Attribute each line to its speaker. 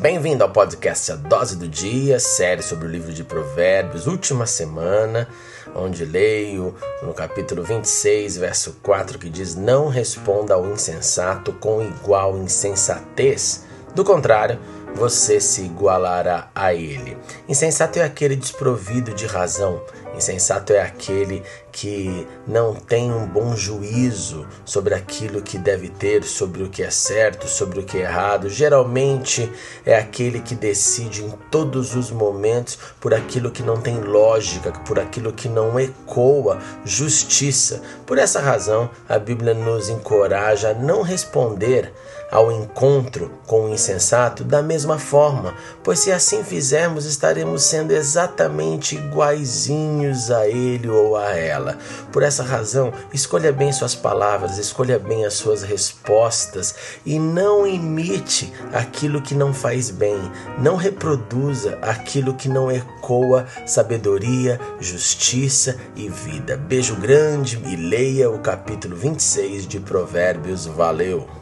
Speaker 1: Bem-vindo ao podcast A Dose do Dia, série sobre o livro de Provérbios, última semana, onde leio no capítulo 26, verso 4, que diz: Não responda ao insensato com igual insensatez. Do contrário, você se igualará a ele. Insensato é aquele desprovido de razão. Insensato é aquele que não tem um bom juízo sobre aquilo que deve ter, sobre o que é certo, sobre o que é errado. Geralmente é aquele que decide em todos os momentos por aquilo que não tem lógica, por aquilo que não ecoa justiça. Por essa razão, a Bíblia nos encoraja a não responder ao encontro com o insensato da mesma forma, pois se assim fizermos, estaremos sendo exatamente iguaizinhos a ele ou a ela. Por essa razão, escolha bem suas palavras, escolha bem as suas respostas e não imite aquilo que não faz bem, não reproduza aquilo que não ecoa sabedoria, justiça e vida. Beijo grande e leia o capítulo 26 de Provérbios. Valeu!